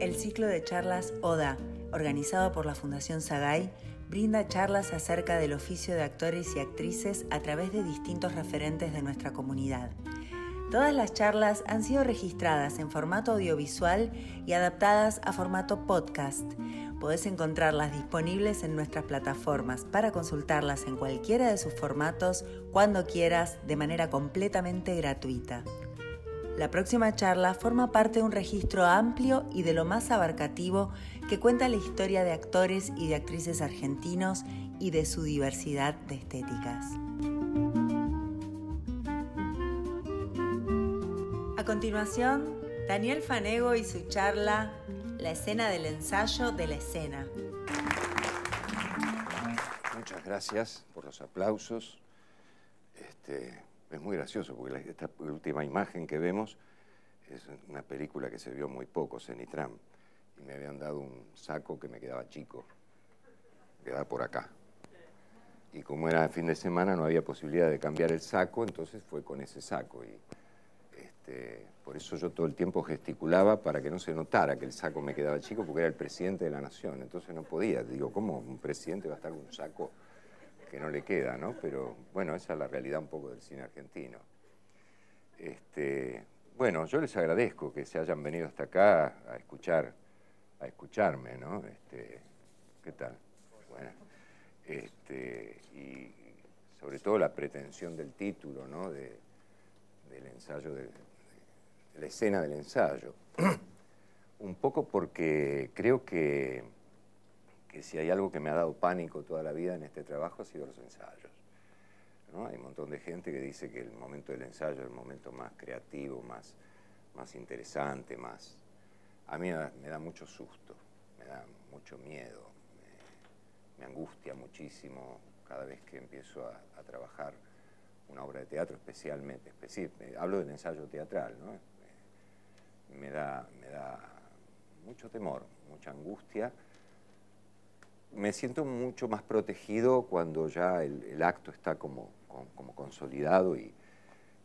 El ciclo de charlas ODA, organizado por la Fundación Sagay, brinda charlas acerca del oficio de actores y actrices a través de distintos referentes de nuestra comunidad. Todas las charlas han sido registradas en formato audiovisual y adaptadas a formato podcast. Podés encontrarlas disponibles en nuestras plataformas para consultarlas en cualquiera de sus formatos cuando quieras de manera completamente gratuita. La próxima charla forma parte de un registro amplio y de lo más abarcativo que cuenta la historia de actores y de actrices argentinos y de su diversidad de estéticas. A continuación, Daniel Fanego y su charla La escena del ensayo de la escena. Muchas gracias por los aplausos. Este, es muy gracioso porque esta última imagen que vemos es una película que se vio muy poco, Cenitram, y me habían dado un saco que me quedaba chico, quedaba por acá. Y como era fin de semana no había posibilidad de cambiar el saco, entonces fue con ese saco. Y este, por eso yo todo el tiempo gesticulaba para que no se notara que el saco me quedaba chico, porque era el presidente de la nación, entonces no podía. Digo, ¿cómo un presidente va a estar con un saco? Que no le queda, ¿no? Pero bueno, esa es la realidad un poco del cine argentino. Este, bueno, yo les agradezco que se hayan venido hasta acá a escuchar, a escucharme, ¿no? Este, ¿Qué tal? Bueno, este, y sobre todo la pretensión del título, ¿no? del ensayo, de la escena del ensayo. un poco porque creo que si hay algo que me ha dado pánico toda la vida en este trabajo ha sido los ensayos. Hay un montón de gente que dice que el momento del ensayo es el momento más creativo, más, más interesante, más... A mí me da mucho susto, me da mucho miedo, me, angustia muchísimo cada vez que empiezo a, trabajar una obra de teatro, especialmente, hablo del ensayo teatral, ¿no? me, da, me da mucho temor, mucha angustia me siento mucho más protegido cuando ya el, acto está como, consolidado y,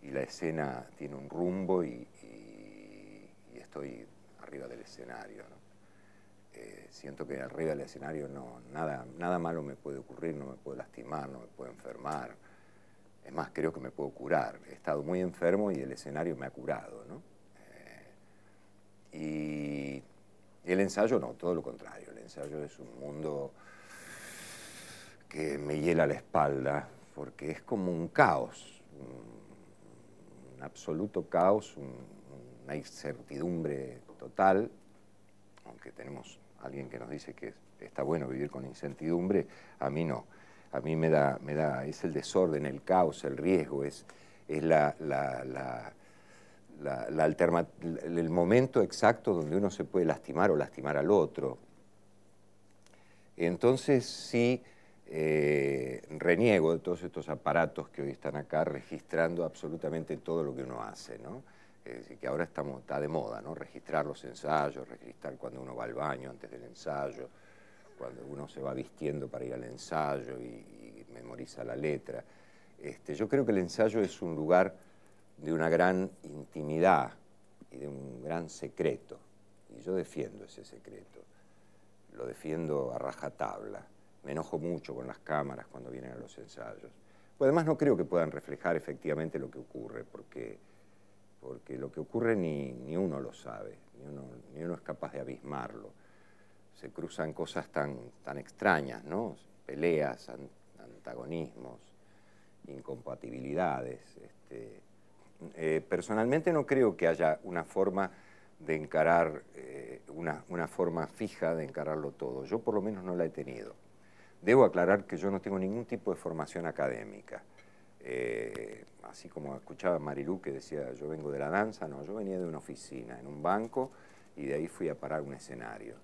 la escena tiene un rumbo y, estoy arriba del escenario. Eh, siento que arriba del escenario no, nada, nada malo me puede ocurrir, no me puedo lastimar, no me puedo enfermar. Es más, creo que me puedo curar. He estado muy enfermo y el escenario me ha curado. Eh, y el ensayo no, todo lo contrario. El ensayo es un mundo que me hiela la espalda, porque es como un caos, un, absoluto caos, una incertidumbre total, aunque tenemos alguien que nos dice que está bueno vivir con incertidumbre, a mí no. A mí me da, me da, es el desorden, el caos, el riesgo, es, es la, la, el momento exacto donde uno se puede lastimar o lastimar al otro. Entonces sí eh, reniego de todos estos aparatos que hoy están acá registrando absolutamente todo lo que uno hace. Es decir, que ahora está de moda, ¿no? Registrar los ensayos, registrar cuando uno va al baño antes del ensayo, cuando uno se va vistiendo para ir al ensayo y, memoriza la letra. Este, yo creo que el ensayo es un lugar de una gran intimidad y de un gran secreto. Y yo defiendo ese secreto. Lo defiendo a rajatabla. Me enojo mucho con las cámaras cuando vienen a los ensayos. Pues además no creo que puedan reflejar efectivamente lo que ocurre, porque, porque lo que ocurre ni, ni uno lo sabe, ni uno, ni uno, es capaz de abismarlo. Se cruzan cosas tan, tan extrañas, ¿no? Peleas, antagonismos, incompatibilidades. Este, eh, personalmente no creo que haya una forma de encarar, eh, una, una, forma fija de encararlo todo. Yo por lo menos no la he tenido. Debo aclarar que yo no tengo ningún tipo de formación académica. Eh, así como escuchaba Marilú que decía, yo vengo de la danza, no, yo venía de una oficina, en un banco, y de ahí fui a parar un escenario.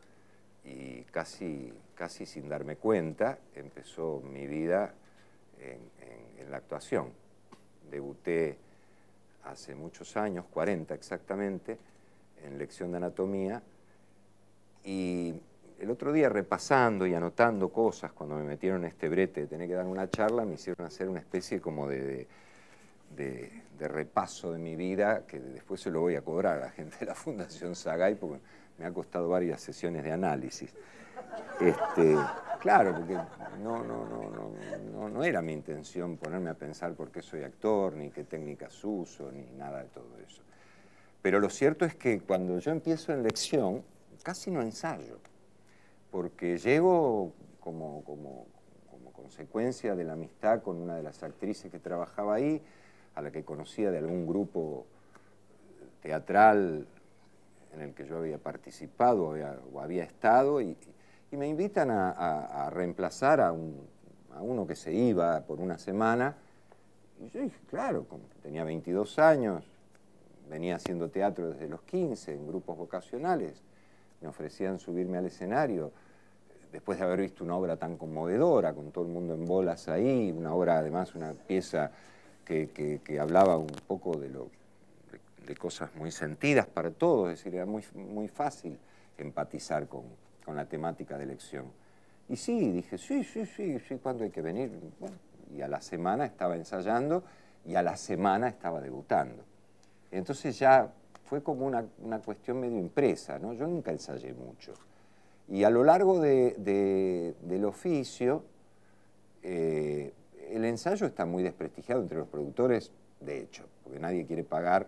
Y casi, casi sin darme cuenta empezó mi vida en, en la actuación. Debuté hace muchos años, 40 exactamente, en lección de anatomía, y el otro día repasando y anotando cosas, cuando me metieron en este brete de tener que dar una charla, me hicieron hacer una especie como de, repaso de mi vida, que después se lo voy a cobrar a la gente de la Fundación Sagay, porque me ha costado varias sesiones de análisis. Este, claro, porque no, no, era mi intención ponerme a pensar por qué soy actor, ni qué técnicas uso, ni nada de todo eso. Pero lo cierto es que cuando yo empiezo en lección, casi no ensayo, porque llego como, como, consecuencia de la amistad con una de las actrices que trabajaba ahí, a la que conocía de algún grupo teatral en el que yo había participado o había estado, y, me invitan a, reemplazar a, uno que se iba por una semana. Y yo dije, claro, tenía 22 años, venía haciendo teatro desde los 15 en grupos vocacionales, me ofrecían subirme al escenario después de haber visto una obra tan conmovedora, con todo el mundo en bolas ahí, una obra además, una pieza que, que hablaba un poco de lo de cosas muy sentidas para todos, es decir, era muy, muy fácil empatizar con, la temática de elección. Y sí, dije, sí, sí, sí, sí, ¿cuándo hay que venir? y a la semana estaba ensayando y a la semana estaba debutando. Entonces ya fue como una, cuestión medio impresa, ¿no? Yo nunca ensayé mucho. Y a lo largo del oficio, eh, el ensayo está muy desprestigiado entre los productores, de hecho, porque nadie quiere pagar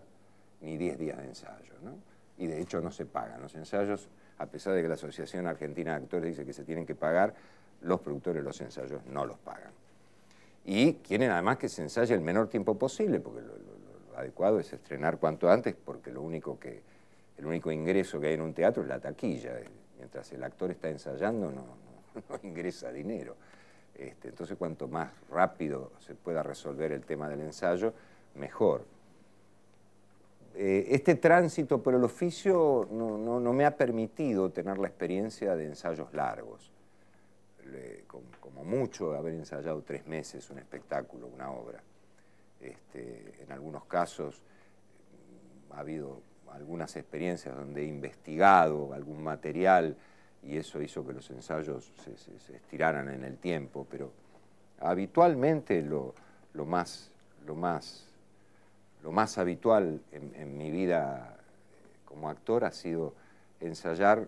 ni 10 días de ensayo. ¿no? Y de hecho no se pagan los ensayos, a pesar de que la Asociación Argentina de Actores dice que se tienen que pagar, los productores los ensayos no los pagan. Y quieren además que se ensaye el menor tiempo posible, porque adecuado es estrenar cuanto antes, porque lo único que, el único ingreso que hay en un teatro es la taquilla. Mientras el actor está ensayando no, ingresa dinero. Este, entonces cuanto más rápido se pueda resolver el tema del ensayo, mejor. Eh, este tránsito por el oficio no, me ha permitido tener la experiencia de ensayos largos. como, mucho haber ensayado tres meses un espectáculo, una obra. Este, en algunos casos ha habido algunas experiencias donde he investigado algún material y eso hizo que los ensayos se, estiraran en el tiempo, pero habitualmente lo, más, lo más lo más habitual en, mi vida como actor ha sido ensayar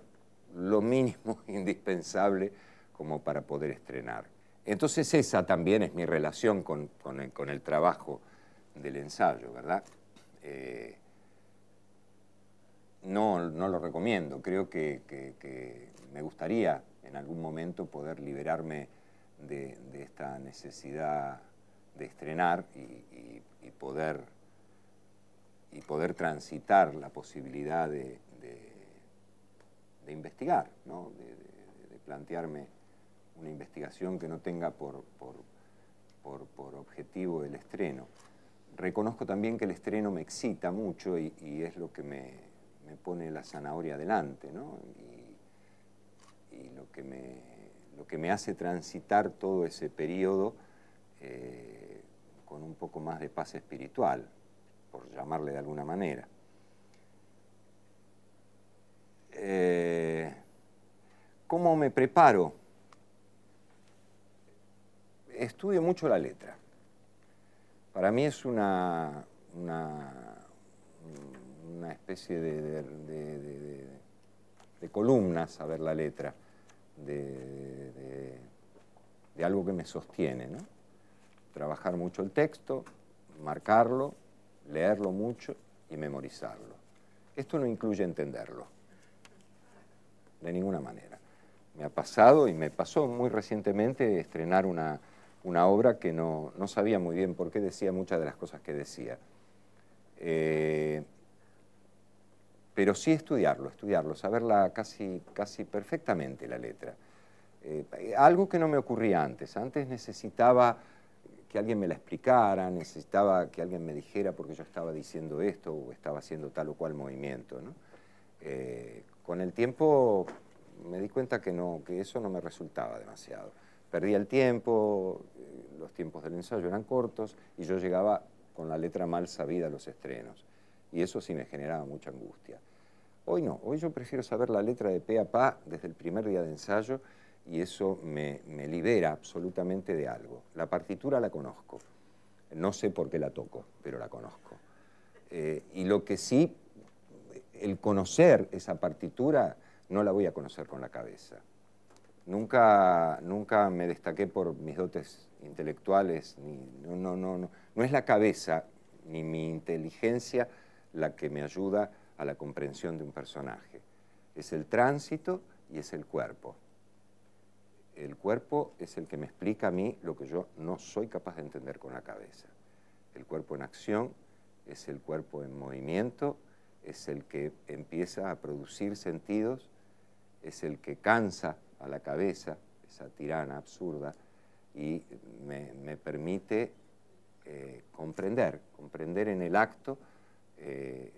lo mínimo indispensable como para poder estrenar. Entonces esa también es mi relación con, el, trabajo del ensayo, ¿verdad? Eh, no, lo recomiendo, creo que, me gustaría en algún momento poder liberarme de, esta necesidad de estrenar y poder y poder transitar la posibilidad de, investigar, de, plantearme una investigación que no tenga por, por, objetivo el estreno. Reconozco también que el estreno me excita mucho y, es lo que me, pone la zanahoria adelante, y, lo, que me, lo que me hace transitar todo ese periodo eh, con un poco más de paz espiritual por llamarle de alguna manera. Eh, ¿Cómo me preparo? Estudio mucho la letra. Para mí es una, una, especie de, de, columna saber la letra, de, algo que me sostiene. ¿no? Trabajar mucho el texto, marcarlo, leerlo mucho y memorizarlo. Esto no incluye entenderlo, de ninguna manera. Me ha pasado y me pasó muy recientemente estrenar una, obra que no, sabía muy bien por qué decía muchas de las cosas que decía. Eh, pero sí estudiarlo, estudiarlo, saberla casi, casi perfectamente la letra. Eh, algo que no me ocurría antes. Antes necesitaba que alguien me la explicara, necesitaba que alguien me dijera por qué yo estaba diciendo esto o estaba haciendo tal o cual movimiento. Eh, con el tiempo me di cuenta que, no, que eso no me resultaba demasiado. Perdía el tiempo, eh, los tiempos del ensayo eran cortos y yo llegaba con la letra mal sabida a los estrenos. Y eso sí me generaba mucha angustia. Hoy no, hoy yo prefiero saber la letra de pe a pa desde el primer día de ensayo y eso me, libera absolutamente de algo. La partitura la conozco, no sé por qué la toco, pero la conozco. Eh, y lo que sí el conocer esa partitura no la voy a conocer con la cabeza. Nunca, nunca me destaqué por mis dotes intelectuales, no, no, no, no, no es la cabeza ni mi inteligencia la que me ayuda a la comprensión de un personaje. Es el tránsito y es el cuerpo. El cuerpo es el que me explica a mí lo que yo no soy capaz de entender con la cabeza. El cuerpo en acción es el cuerpo en movimiento, es el que empieza a producir sentidos, es el que cansa a la cabeza, esa tirana absurda, y me, permite eh, comprender, comprender en el acto eh,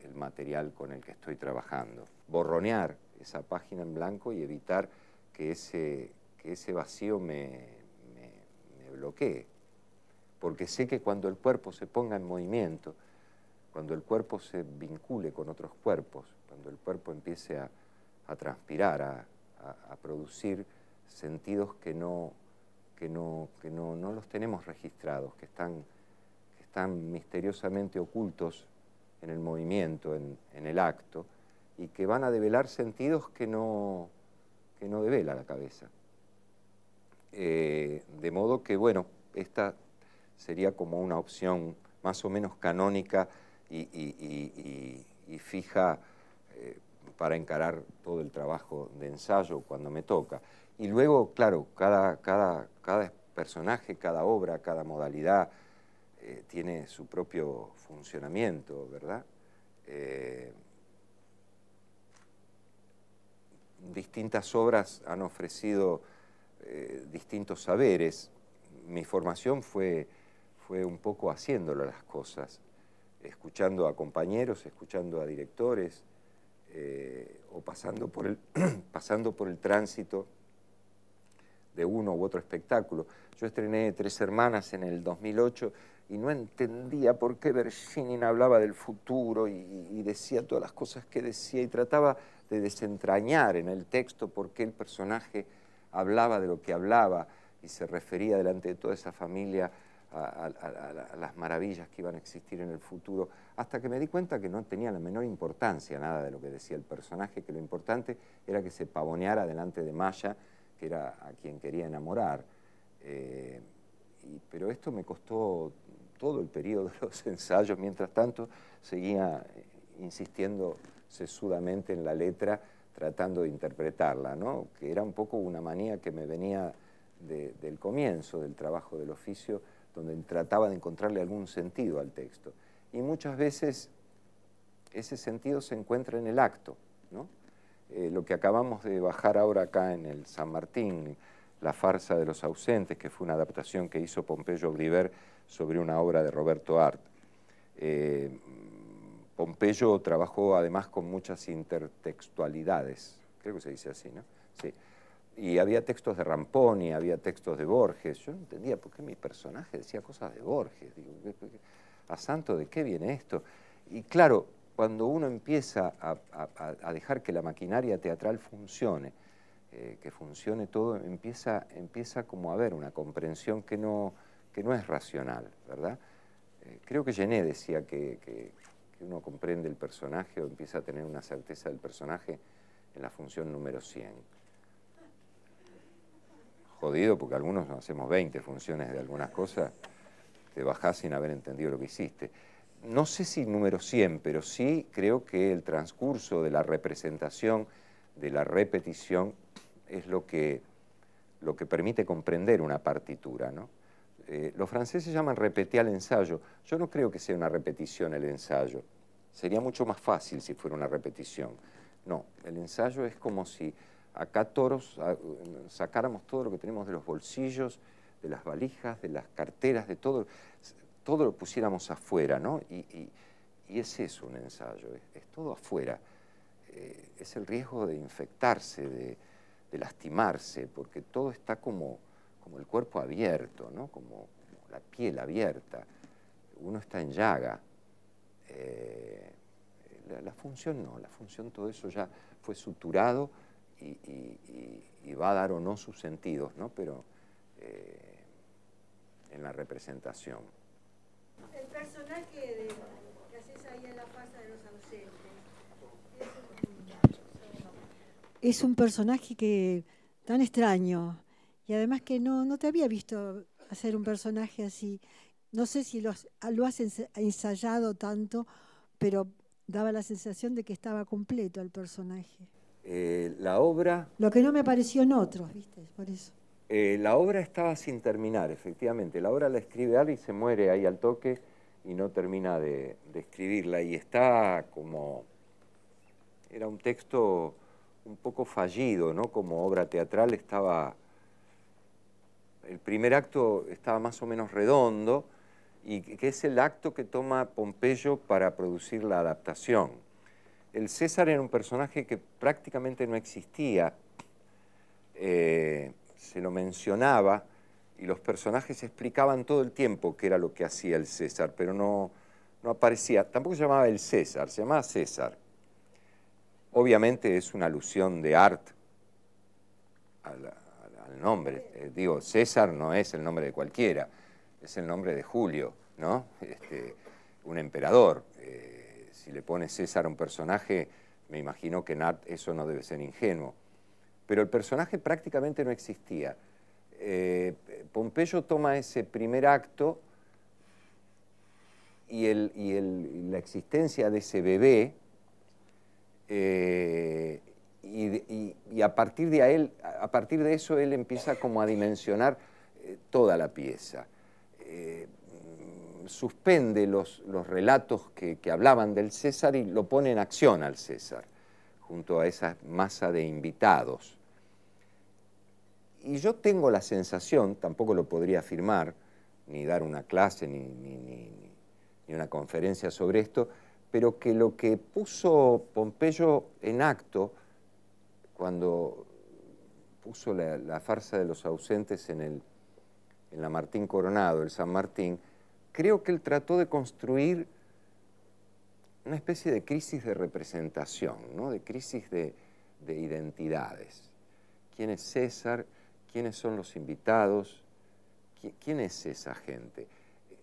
el, material con el que estoy trabajando, borronear esa página en blanco y evitar que ese, ese vacío me, me bloquee, porque sé que cuando el cuerpo se ponga en movimiento, cuando el cuerpo se vincule con otros cuerpos, cuando el cuerpo empiece a, transpirar, a, producir sentidos que no, que no, que no, no los tenemos registrados, que están, que están misteriosamente ocultos en el movimiento, en, el acto, y que van a develar sentidos que no, que no devela la cabeza. Eh, de modo que, bueno, esta sería como una opción más o menos canónica y, fija eh, para encarar todo el trabajo de ensayo cuando me toca. Y luego, claro, cada, cada, cada personaje, cada obra, cada modalidad eh, tiene su propio funcionamiento, ¿verdad? Eh, distintas obras han ofrecido distintos saberes. Mi formación fue, fue un poco haciéndolo las cosas escuchando a compañeros, escuchando a directores, eh, o pasando por, el, pasando por el tránsito de uno u otro espectáculo. Yo estrené Tres Hermanas en el 2008 y no entendía por qué Berginin hablaba del futuro y, y, decía todas las cosas que decía y trataba de desentrañar en el texto por qué el personaje hablaba de lo que hablaba y se refería delante de toda esa familia a, las maravillas que iban a existir en el futuro, hasta que me di cuenta que no tenía la menor importancia nada de lo que decía el personaje, que lo importante era que se pavoneara delante de Maya, que era a quien quería enamorar. Eh, pero esto me costó todo el periodo de los ensayos, mientras tanto seguía eh, insistiendo sesudamente en la letra, tratando de interpretarla, ¿no? que era un poco una manía que me venía del comienzo del trabajo del oficio, donde trataba de encontrarle algún sentido al texto. Y muchas veces ese sentido se encuentra en el acto. Eh, lo que acabamos de bajar ahora acá en el San Martín, La farsa de los ausentes, que fue una adaptación que hizo Pompeyo Auriver sobre una obra de Roberto Art. Eh, Pompeyo trabajó además con muchas intertextualidades, creo que se dice así, ¿no? Sí y había textos de Ramponi, había textos de Borges. Yo no entendía por qué mi personaje decía cosas de Borges. Digo, ¿a santo de qué viene esto? Y claro, cuando uno empieza a, dejar que la maquinaria teatral funcione, eh, que funcione todo, empieza, empieza como a haber una comprensión que no, que no es racional, ¿verdad? Eh, creo que Gené decía que, que uno comprende el personaje o empieza a tener una certeza del personaje en la función número 100 jodido porque algunos hacemos 20 funciones de algunas cosas, te bajás sin haber entendido lo que hiciste. No sé si número 100, pero sí creo que el transcurso de la representación, de la repetición, es lo que, lo que permite comprender una partitura. ¿no? Eh, los franceses llaman repetir al ensayo. Yo no creo que sea una repetición el ensayo. Sería mucho más fácil si fuera una repetición. No, el ensayo es como si acá toros sacáramos todo lo que tenemos de los bolsillos, de las valijas, de las carteras, de todo, todo lo pusiéramos afuera, ¿no? Y, es eso un ensayo, es, todo afuera. Eh, es el riesgo de infectarse, de, lastimarse, porque todo está como, como el cuerpo abierto, ¿no? Como, la piel abierta. Uno está en llaga. Eh, la función no, la función todo eso ya fue suturado y, va a dar o no sus sentidos, ¿no? pero en la representación. El personaje que haces ahí en la farsa de los ausentes, es un personaje que tan extraño y además que no, no te había visto hacer un personaje así. No sé si lo, lo has ensayado tanto, pero daba la sensación de que estaba completo el personaje. Eh, la obra... Lo que no me pareció en otros, ¿viste? Por eso. Eh, la obra estaba sin terminar, efectivamente. La obra la escribe alguien y se muere ahí al toque y no termina de, de escribirla. Y está como... Era un texto un poco fallido, ¿no? Como obra teatral estaba... El primer acto estaba más o menos redondo y que es el acto que toma Pompeyo para producir la adaptación. El César era un personaje que prácticamente no existía, eh, se lo mencionaba y los personajes explicaban todo el tiempo qué era lo que hacía el César, pero no, no aparecía, tampoco se llamaba el César, se llamaba César. Obviamente es una alusión de Art al, nombre. Eh, digo, César no es el nombre de cualquiera, es el nombre de Julio, ¿no? Este, un emperador. Eh, si le pone César a un personaje, me imagino que en Art eso no debe ser ingenuo. Pero el personaje prácticamente no existía. Eh, Pompeyo toma ese primer acto y, la existencia de ese bebé eh, y, a, partir de él, a partir de eso él empieza como a dimensionar eh, toda la pieza. Suspende los relatos que, hablaban del César y lo pone en acción al César, junto a esa masa de invitados. Y yo tengo la sensación, tampoco lo podría afirmar, ni dar una clase, ni, ni una conferencia sobre esto, pero que lo que puso Pompeyo en acto cuando puso la, farsa de los ausentes en, el, en la Martín Coronado, el San Martín, creo que él trató de construir una especie de crisis de representación, ¿no? de crisis de, identidades. ¿Quién es César? ¿Quiénes son los invitados? ¿Quién es esa gente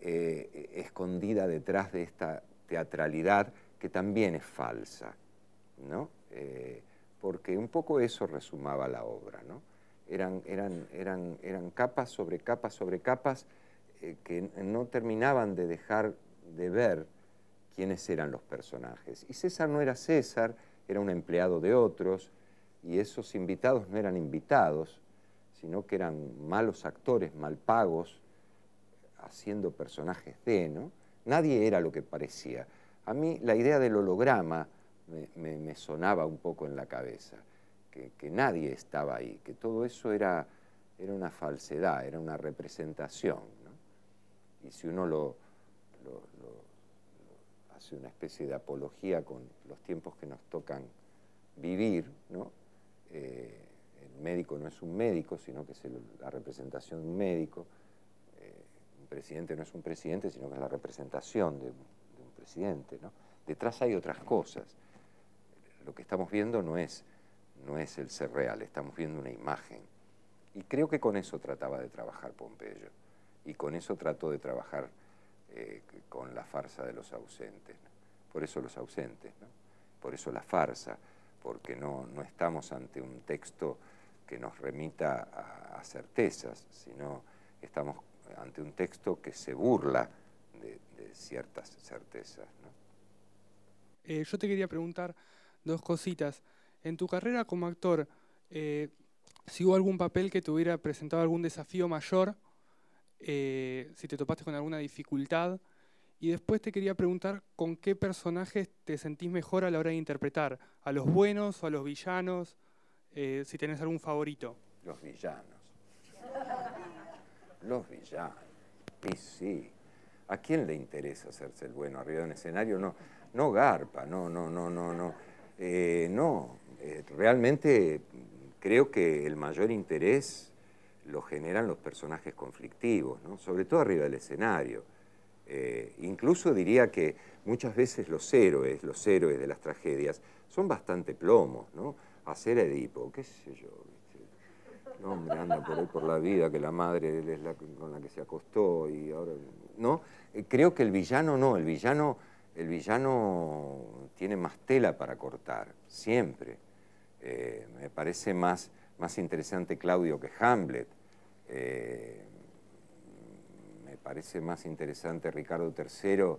eh, escondida detrás de esta teatralidad que también es falsa, ¿no? Eh, porque un poco eso resumaba la obra, ¿no? Eran, capas sobre capas sobre capas eh, que no terminaban de dejar de ver quiénes eran los personajes. Y César no era César, era un empleado de otros, y esos invitados no eran invitados, sino que eran malos actores, mal pagos, haciendo personajes de, ¿no? Nadie era lo que parecía. A mí la idea del holograma me, sonaba un poco en la cabeza, que, nadie estaba ahí, que todo eso era, era una falsedad, era una representación. Y si uno lo, hace una especie de apología con los tiempos que nos tocan vivir, ¿no? Eh, médico no es un médico, sino que es la representación de un médico, presidente no es un presidente, sino que es la representación de, un presidente. Detrás hay otras cosas. Lo que estamos viendo no es, no es el ser real, estamos viendo una imagen. Y creo que con eso trataba de trabajar Pompeyo. Y con eso trató de trabajar eh, con la farsa de los ausentes. Por eso los ausentes, por eso la farsa, porque no, no estamos ante un texto que nos remita a, a certezas, sino estamos ante un texto que se burla de, ciertas certezas. Eh, yo te quería preguntar dos cositas. En tu carrera como actor, eh, si hubo algún papel que te hubiera presentado algún desafío mayor, eh, si te topaste con alguna dificultad, y después te quería preguntar con qué personajes te sentís mejor a la hora de interpretar, a los buenos o a los villanos, si tenés algún favorito. Los villanos. Los villanos. Y sí. ¿A quién le interesa hacerse el bueno arriba de un escenario? No, no garpa, no, no, no, no, no. Eh, no, eh, realmente creo que el mayor interés lo generan los personajes conflictivos, ¿no? sobre todo arriba del escenario. Eh, incluso diría que muchas veces los héroes, los héroes de las tragedias, son bastante plomos, ¿no? Hacer Edipo, qué sé yo, no, hombre, anda por ahí por la vida, que la madre es la con la que se acostó y ahora... ¿No? Eh, creo que el villano no, el villano, el villano tiene más tela para cortar, siempre. Eh, me parece más, más interesante Claudio que Hamlet. Eh, me parece más interesante Ricardo III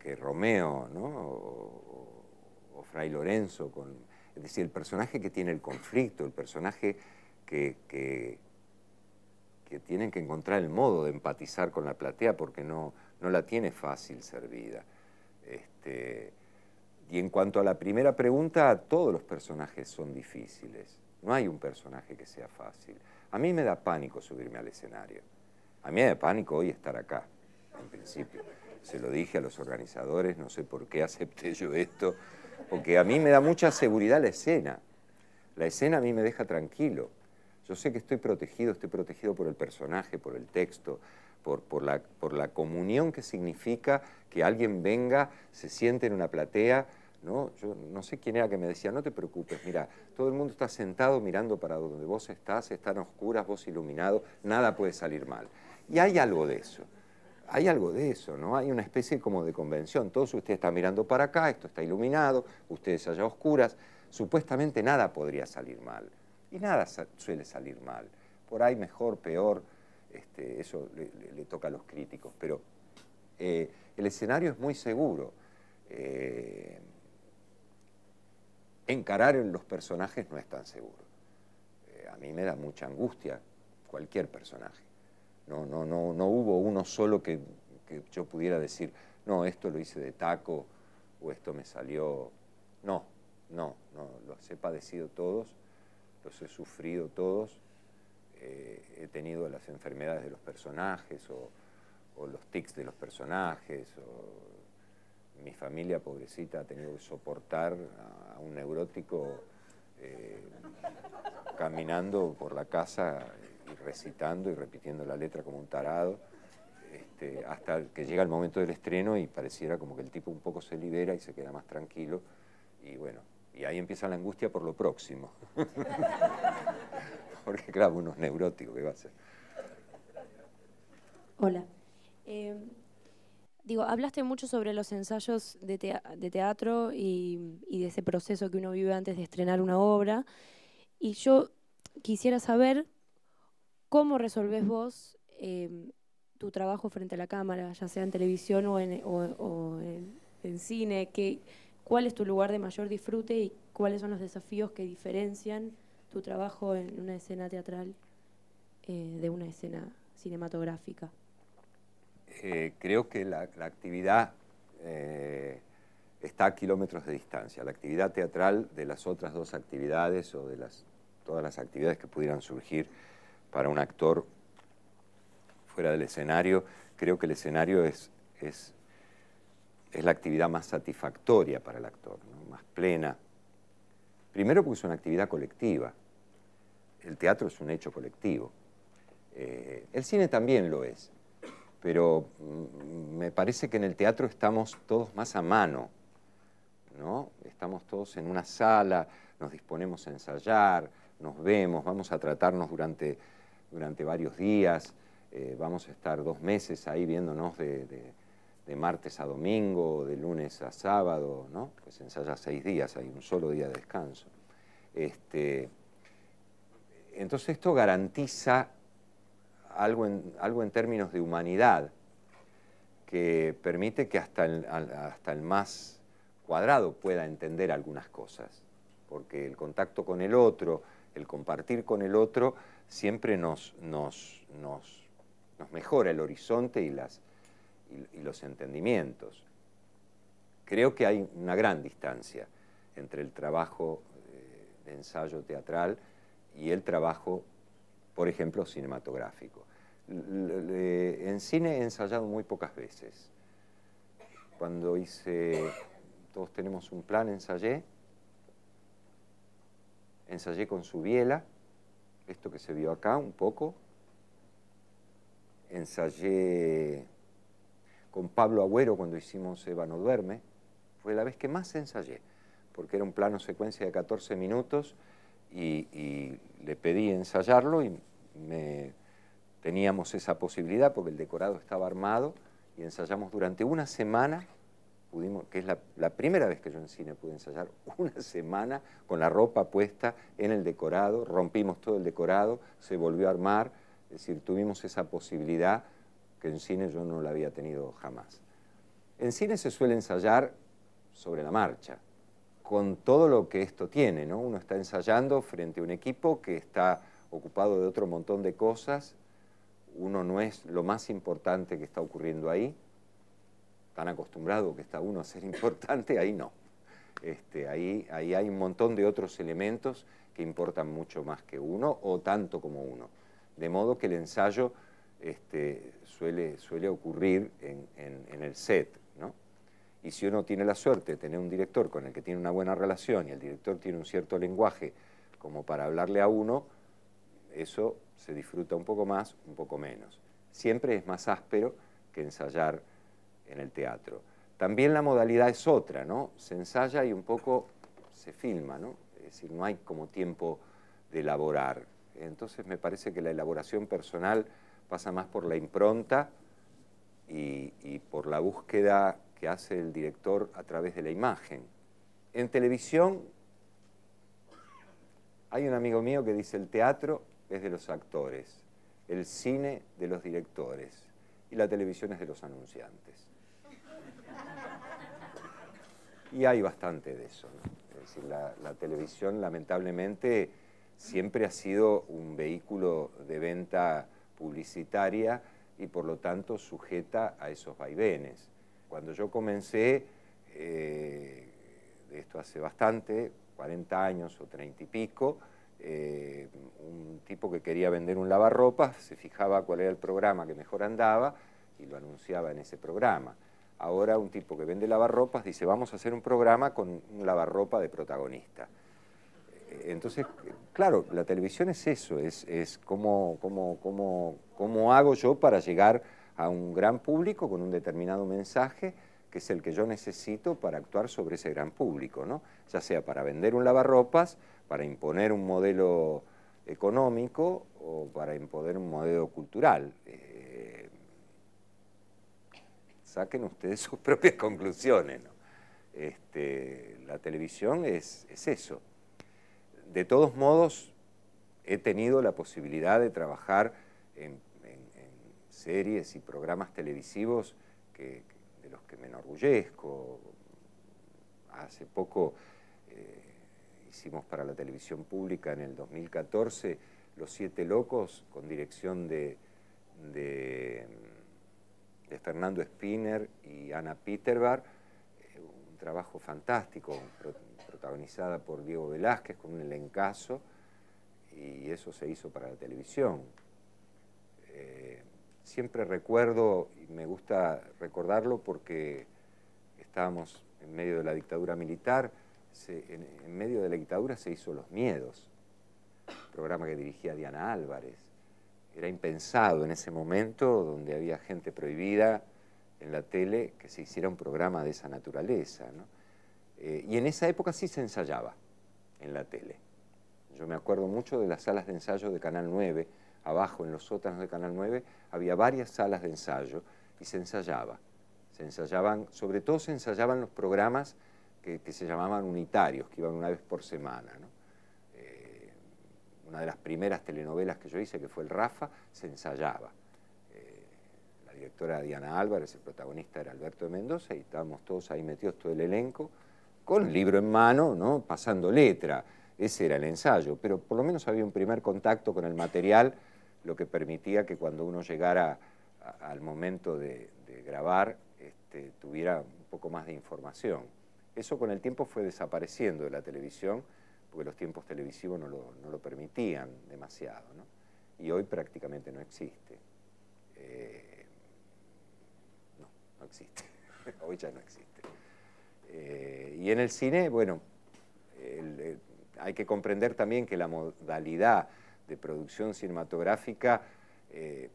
que Romeo, ¿no? O, Fray Lorenzo. Con, es decir, el personaje que tiene el conflicto, el personaje que, que, tienen que encontrar el modo de empatizar con la platea porque no, no la tiene fácil servida. Este, y en cuanto a la primera pregunta, todos los personajes son difíciles. No hay un personaje que sea fácil. A mí me da pánico subirme al escenario. A mí me da pánico hoy estar acá, en principio. Se lo dije a los organizadores, no sé por qué acepté yo esto, porque a mí me da mucha seguridad la escena. La escena a mí me deja tranquilo. Yo sé que estoy protegido, estoy protegido por el personaje, por el texto, por, la, comunión que significa que alguien venga, se siente en una platea, ¿no? Yo no sé quién era que me decía, no te preocupes, mira, todo el mundo está sentado mirando para donde vos estás, están oscuras, vos iluminado, nada puede salir mal. Y hay algo de eso, hay algo de eso, ¿no? Hay una especie como de convención, todos ustedes están mirando para acá, esto está iluminado, ustedes allá oscuras, supuestamente nada podría salir mal. Y nada suele salir mal, por ahí mejor, peor, este, eso le, toca a los críticos, pero eh, el escenario es muy seguro. Eh, encarar en los personajes no es tan seguro. Eh, a mí me da mucha angustia cualquier personaje. No, no, no, no hubo uno solo que, yo pudiera decir, no, esto lo hice de taco o esto me salió. No, no, no, los he padecido todos, los he sufrido todos eh, he tenido las enfermedades de los personajes o, los tics de los personajes, o mi familia pobrecita ha tenido que soportar a, un neurótico eh, caminando por la casa y recitando y repitiendo la letra como un tarado, este, hasta que llega el momento del estreno y pareciera como que el tipo un poco se libera y se queda más tranquilo. Y bueno, y ahí empieza la angustia por lo próximo. porque claro, uno es neurótico, ¿qué va a hacer? Hola. Eh, digo, hablaste mucho sobre los ensayos de, teatro y, de ese proceso que uno vive antes de estrenar una obra. Y yo quisiera saber cómo resolvés vos eh, tu trabajo frente a la cámara, ya sea en televisión o en, en cine. Que, ¿Cuál es tu lugar de mayor disfrute y cuáles son los desafíos que diferencian tu trabajo en una escena teatral eh, de una escena cinematográfica? Eh, creo que la, actividad eh, está a kilómetros de distancia. La actividad teatral de las otras dos actividades o de las, todas las actividades que pudieran surgir para un actor fuera del escenario, creo que el escenario es, es, es la actividad más satisfactoria para el actor, más plena. Primero porque es una actividad colectiva el teatro es un hecho colectivo. Eh, el cine también lo es, pero mm, me parece que en el teatro estamos todos más a mano, ¿no? Estamos todos en una sala, nos disponemos a ensayar, nos vemos, vamos a tratarnos durante, durante varios días, eh, vamos a estar dos meses ahí viéndonos de, martes a domingo, de lunes a sábado, ¿no? Pues ensaya seis días, hay un solo día de descanso. Este, entonces esto garantiza algo en, algo en términos de humanidad, que permite que hasta el, hasta el más cuadrado pueda entender algunas cosas, porque el contacto con el otro, el compartir con el otro, siempre nos, nos, nos, mejora el horizonte y, las, y, los entendimientos. Creo que hay una gran distancia entre el trabajo de ensayo teatral y el trabajo, por ejemplo, cinematográfico. En cine he ensayado muy pocas veces. Cuando hice, todos tenemos un plan, ensayé, ensayé con su biela, esto que se vio acá un poco, ensayé con Pablo Agüero cuando hicimos Eva no duerme, fue la vez que más ensayé, porque era un plano secuencia de 14 minutos y, le pedí ensayarlo y teníamos esa posibilidad porque el decorado estaba armado y ensayamos durante una semana que es la, primera vez que yo en cine pude ensayar, una semana con la ropa puesta en el decorado, rompimos todo el decorado, se volvió a armar, es decir, tuvimos esa posibilidad que en cine yo no la había tenido jamás. En cine se suele ensayar sobre la marcha, con todo lo que esto tiene, ¿no? Uno está ensayando frente a un equipo que está ocupado de otro montón de cosas, uno no es lo más importante que está ocurriendo ahí, tan acostumbrado que está uno a ser importante, ahí no. Este, ahí, ahí hay un montón de otros elementos que importan mucho más que uno o tanto como uno. De modo que el ensayo este, suele, suele ocurrir en, en el set, y si uno tiene la suerte de tener un director con el que tiene una buena relación y el director tiene un cierto lenguaje como para hablarle a uno, eso se disfruta un poco más, un poco menos. Siempre es más áspero que ensayar en el teatro. También la modalidad es otra, ¿no? Se ensaya y un poco se filma, ¿no? Es decir, no hay como tiempo de elaborar. Entonces me parece que la elaboración personal pasa más por la impronta y, por la búsqueda hace el director a través de la imagen. En televisión hay un amigo mío que dice el teatro es de los actores, el cine de los directores y la televisión es de los anunciantes. Y hay bastante de eso. Es decir, la, televisión lamentablemente siempre ha sido un vehículo de venta publicitaria y por lo tanto sujeta a esos vaivenes. Cuando yo comencé, eh, esto hace bastante, 40 años o 30 y pico, eh, un tipo que quería vender un lavarropas se fijaba cuál era el programa que mejor andaba y lo anunciaba en ese programa. Ahora un tipo que vende lavarropas dice, vamos a hacer un programa con un lavarropa de protagonista. Eh, entonces, claro, la televisión es eso, es, es cómo, cómo, cómo, cómo hago yo para llegar a un gran público con un determinado mensaje que es el que yo necesito para actuar sobre ese gran público, ¿no? ya sea para vender un lavarropas, para imponer un modelo económico o para imponer un modelo cultural. Eh, saquen ustedes sus propias conclusiones. Este, la televisión es, es eso. De todos modos, he tenido la posibilidad de trabajar en series y programas televisivos de los que me enorgullezco. Hace poco eh, hicimos para la televisión pública en el 2014 Los Siete Locos con dirección de, Fernando Spinner y Ana Peterbar, eh, un trabajo fantástico, protagonizada por Diego Velázquez con un elencazo, y eso se hizo para la televisión. Eh, siempre recuerdo, y me gusta recordarlo porque estábamos en medio de la dictadura militar, en, medio de la dictadura se hizo Los Miedos, programa que dirigía Diana Álvarez. Era impensado en ese momento, donde había gente prohibida en la tele, que se hiciera un programa de esa naturaleza. Eh, y en esa época sí se ensayaba en la tele. Yo me acuerdo mucho de las salas de ensayo de Canal 9, abajo en los sótanos de Canal 9, había varias salas de ensayo y se ensayaba. Se ensayaban, sobre todo se ensayaban los programas que, se llamaban unitarios, que iban una vez por semana. Una de las primeras telenovelas que yo hice, que fue El Rafa, se ensayaba. Eh, la directora Diana Álvarez, el protagonista era Alberto de Mendoza, y estábamos todos ahí metidos, todo el elenco, con libro en mano, ¿no? pasando letra. Ese era el ensayo, pero por lo menos había un primer contacto con el material lo que permitía que cuando uno llegara al momento de, grabar este, tuviera un poco más de información. Eso con el tiempo fue desapareciendo de la televisión, porque los tiempos televisivos no lo, permitían demasiado, y hoy prácticamente no existe. Eh, no, no existe. hoy ya no existe. Eh, y en el cine, bueno, hay que comprender también que la modalidad de producción cinematográfica eh,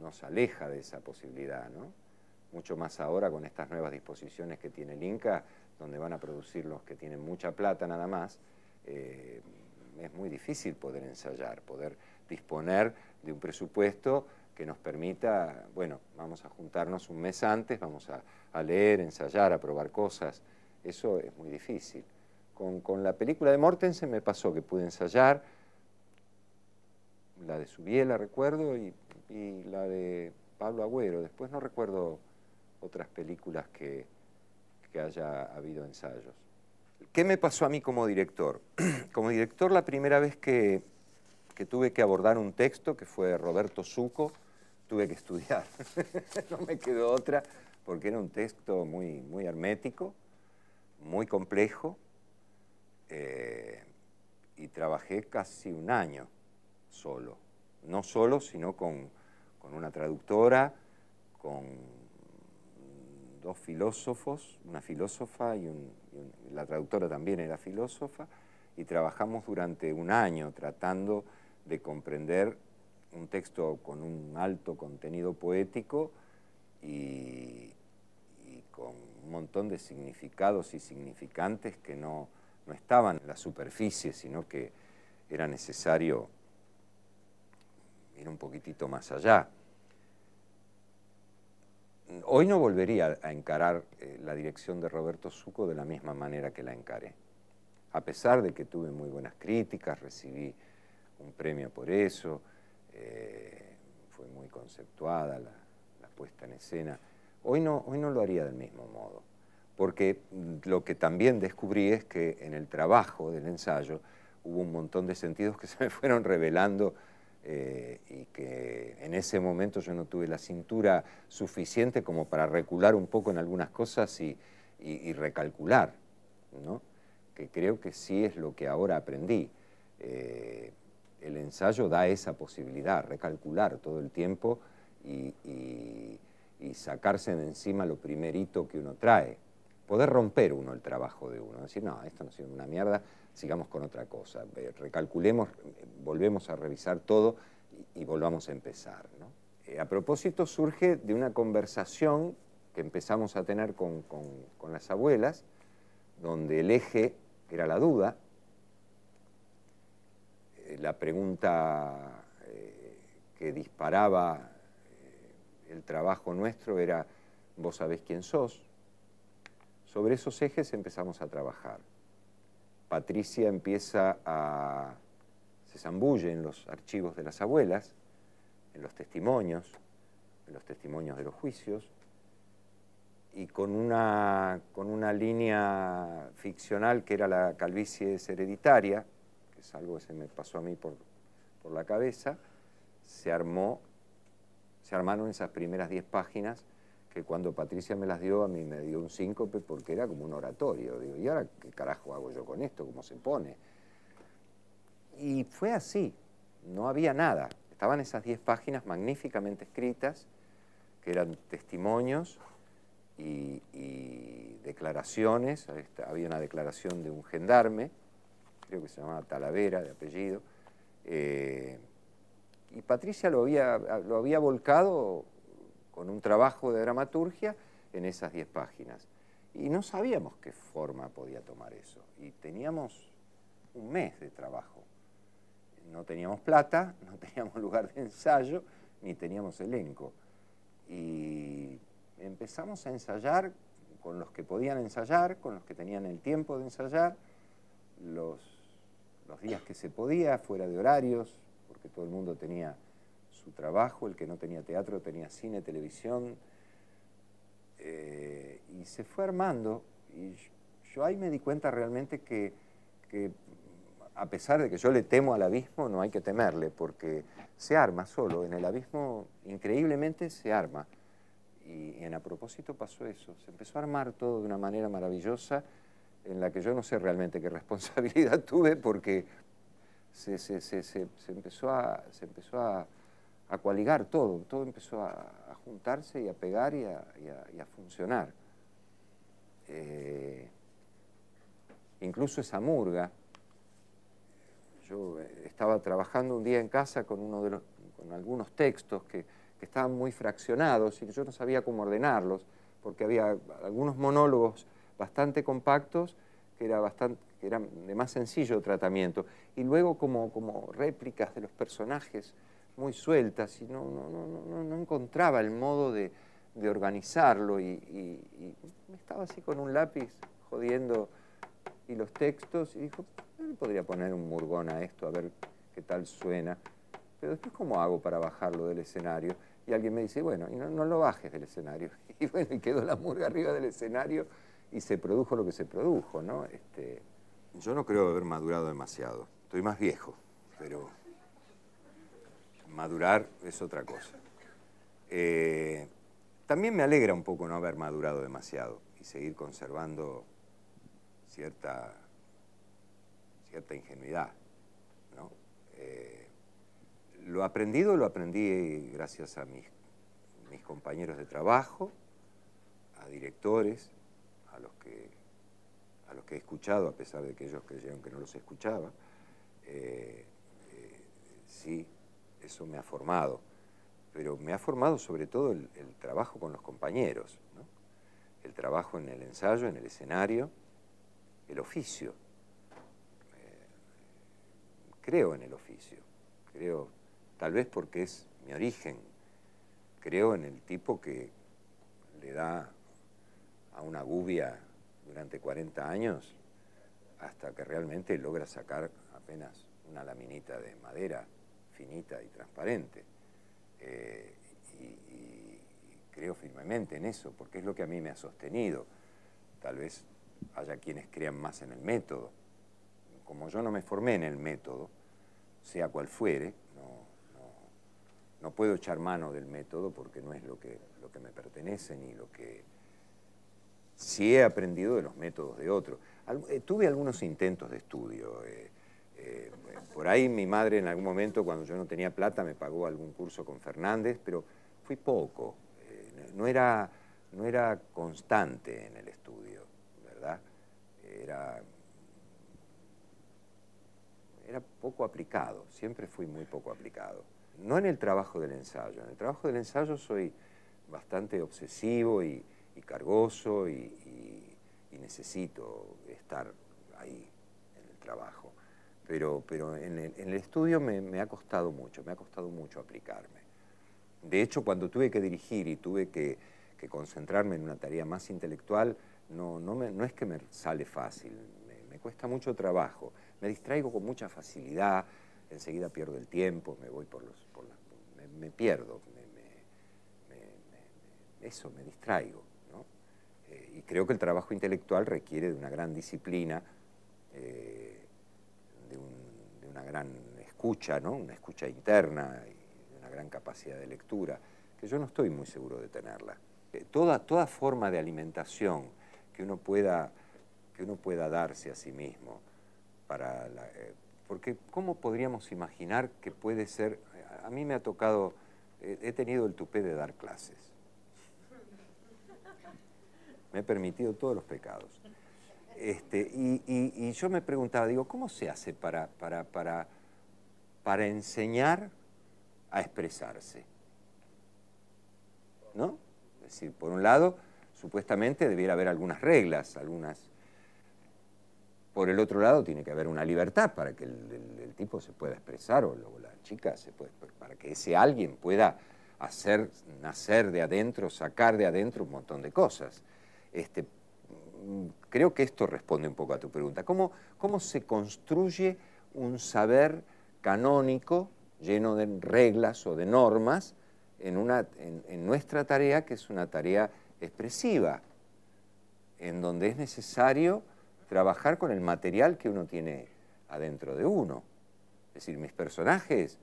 nos aleja de esa posibilidad, ¿no? Mucho más ahora con estas nuevas disposiciones que tiene el Inca, donde van a producir los que tienen mucha plata nada más, eh, es muy difícil poder ensayar, poder disponer de un presupuesto que nos permita, bueno, vamos a juntarnos un mes antes, vamos a, leer, ensayar, a probar cosas. Eso es muy difícil. Con, la película de Mortensen me pasó que pude ensayar, la de Subiela recuerdo, y, y la de Pablo Agüero. Después no recuerdo otras películas que, que haya habido ensayos. ¿Qué me pasó a mí como director? como director la primera vez que, que tuve que abordar un texto, que fue Roberto Suco, tuve que estudiar. no me quedó otra, porque era un texto muy, muy hermético, muy complejo, eh, y trabajé casi un año solo. No solo, sino con, una traductora, con dos filósofos, una filósofa y, y la traductora también era filósofa, y trabajamos durante un año tratando de comprender un texto con un alto contenido poético y, con un montón de significados y significantes que no, estaban en la superficie, sino que era necesario ir un poquitito más allá. Hoy no volvería a encarar eh, la dirección de Roberto Suco de la misma manera que la encaré. A pesar de que tuve muy buenas críticas, recibí un premio por eso, eh, fue muy conceptuada la, puesta en escena. Hoy no, hoy no lo haría del mismo modo, porque lo que también descubrí es que en el trabajo del ensayo hubo un montón de sentidos que se me fueron revelando eh, y que en ese momento yo no tuve la cintura suficiente como para recular un poco en algunas cosas y, recalcular, ¿no? que creo que sí es lo que ahora aprendí. Eh, el ensayo da esa posibilidad, recalcular todo el tiempo y, sacarse de encima lo primerito que uno trae. Poder romper uno el trabajo de uno, decir, no, esto no sido una mierda, sigamos con otra cosa, recalculemos, volvemos a revisar todo y, volvamos a empezar. Eh, a propósito, surge de una conversación que empezamos a tener con las abuelas, donde el eje era la duda, eh, la pregunta eh, que disparaba el trabajo nuestro era, vos sabés quién sos. Sobre esos ejes empezamos a trabajar. Patricia empieza a... se zambulle en los archivos de las abuelas, en los testimonios, en los testimonios de los juicios, y con una, con una línea ficcional que era la calvicie hereditaria, es algo que se me pasó a mí por, la cabeza, se armó, se armaron esas primeras 10 páginas que cuando Patricia me las dio, a mí me dio un síncope porque era como un oratorio. Digo, ¿y ahora qué carajo hago yo con esto? ¿Cómo se pone? Y fue así, no había nada. Estaban esas 10 páginas magníficamente escritas, que eran testimonios y, declaraciones. Había una declaración de un gendarme, creo que se llamaba Talavera de apellido, eh, y Patricia lo había, lo había volcado con un trabajo de dramaturgia en esas diez páginas. Y no sabíamos qué forma podía tomar eso. Y teníamos un mes de trabajo. No teníamos plata, no teníamos lugar de ensayo, ni teníamos elenco. Y empezamos a ensayar con los que podían ensayar, con los que tenían el tiempo de ensayar, los los días que se podía, fuera de horarios, porque todo el mundo tenía su trabajo, el que no tenía teatro tenía cine, televisión, eh, y se fue armando, y yo ahí me di cuenta realmente que, a pesar de que yo le temo al abismo, no hay que temerle, porque se arma solo, en el abismo increíblemente se arma. Y, en a propósito pasó eso, se empezó a armar todo de una manera maravillosa, en la que yo no sé realmente qué responsabilidad tuve porque se, empezó, a, se empezó a, coaligar todo, todo empezó a, juntarse y a pegar y a, funcionar. Eh, incluso esa murga, yo estaba trabajando un día en casa con, uno de con algunos textos que, que estaban muy fraccionados y yo no sabía cómo ordenarlos, porque había algunos monólogos bastante compactos que, era bastante, que eran de más sencillo tratamiento. Y luego como, como réplicas de los personajes muy sueltas y no, no, encontraba el modo de, organizarlo y, estaba así con un lápiz jodiendo y los textos y dijo, no le podría poner un murgón a esto a ver qué tal suena, pero después cómo hago para bajarlo del escenario y alguien me dice, bueno, y no, lo bajes del escenario. Y bueno, y quedó la murga arriba del escenario y se produjo lo que se produjo, ¿no? Este, yo no creo haber madurado demasiado, estoy más viejo, pero madurar es otra cosa. Eh, también me alegra un poco no haber madurado demasiado y seguir conservando cierta, cierta ingenuidad. Eh, lo aprendido lo aprendí gracias a mis, mis compañeros de trabajo, a directores, a los que a los que he escuchado, a pesar de que ellos creyeron que no los escuchaba. Eh, sí, eso me ha formado, pero me ha formado sobre todo el, trabajo con los compañeros, el trabajo en el ensayo, en el escenario, el oficio. Eh, creo en el oficio, creo, tal vez porque es mi origen, creo en el tipo que le da a una gubia durante 40 años hasta que realmente logra sacar apenas una laminita de madera finita y transparente. Eh, y, creo firmemente en eso, porque es lo que a mí me ha sostenido. Tal vez haya quienes crean más en el método. Como yo no me formé en el método, sea cual fuere, no, puedo echar mano del método porque no es lo que, lo que me pertenece ni lo que... Sí he aprendido de los métodos de otros. Eh, tuve algunos intentos de estudio. Eh, por ahí mi madre en algún momento, cuando yo no tenía plata, me pagó algún curso con Fernández, pero fui poco. Eh, no, era, no era constante en el estudio, ¿verdad? Era, era poco aplicado, siempre fui muy poco aplicado. No en el trabajo del ensayo, en el trabajo del ensayo soy bastante obsesivo y, cargoso y necesito estar ahí en el trabajo pero, pero en, el, estudio me, ha costado mucho, me ha costado mucho aplicarme. De hecho, cuando tuve que dirigir y tuve que, concentrarme en una tarea más intelectual, no, no, no es que me sale fácil, me, cuesta mucho trabajo, me distraigo con mucha facilidad, enseguida pierdo el tiempo, me voy por los... Por me, pierdo, eso, me distraigo. Eh, y creo que el trabajo intelectual requiere de una gran disciplina. Eh, gran escucha, ¿no? una escucha interna y una gran capacidad de lectura, que yo no estoy muy seguro de tenerla. Eh, toda, toda forma de alimentación que uno pueda, que uno pueda darse a sí mismo, para eh, porque ¿cómo podríamos imaginar que puede ser? A mí me ha tocado, he tenido el tupé de dar clases. Me he permitido todos los pecados. Este, y, yo me preguntaba, digo, ¿cómo se hace para, para, para, para enseñar a expresarse? ¿No? Es decir, por un lado, supuestamente debiera haber algunas reglas, algunas... Por el otro lado, tiene que haber una libertad para que el, tipo se pueda expresar o, la chica se puede, para que ese alguien pueda hacer nacer de adentro, sacar de adentro un montón de cosas. Este, creo que esto responde un poco a tu pregunta. ¿Cómo, cómo se construye un saber canónico lleno de reglas o de normas en, una, en, nuestra tarea, que es una tarea expresiva, en donde es necesario trabajar con el material que uno tiene adentro de uno? Es decir, mis personajes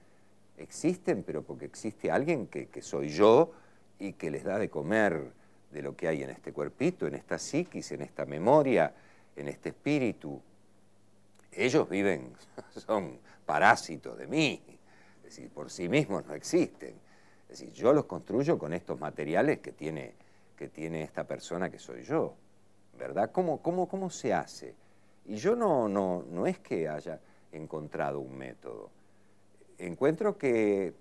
existen, pero porque existe alguien que, que soy yo y que les da de comer de lo que hay en este cuerpito, en esta psiquis, en esta memoria, en este espíritu. Ellos viven, son parásitos de mí, es decir, por sí mismos no existen. Es decir, yo los construyo con estos materiales que tiene, que tiene esta persona que soy yo, ¿verdad? ¿Cómo, cómo, cómo se hace? Y yo no, no, no es que haya encontrado un método. Encuentro que,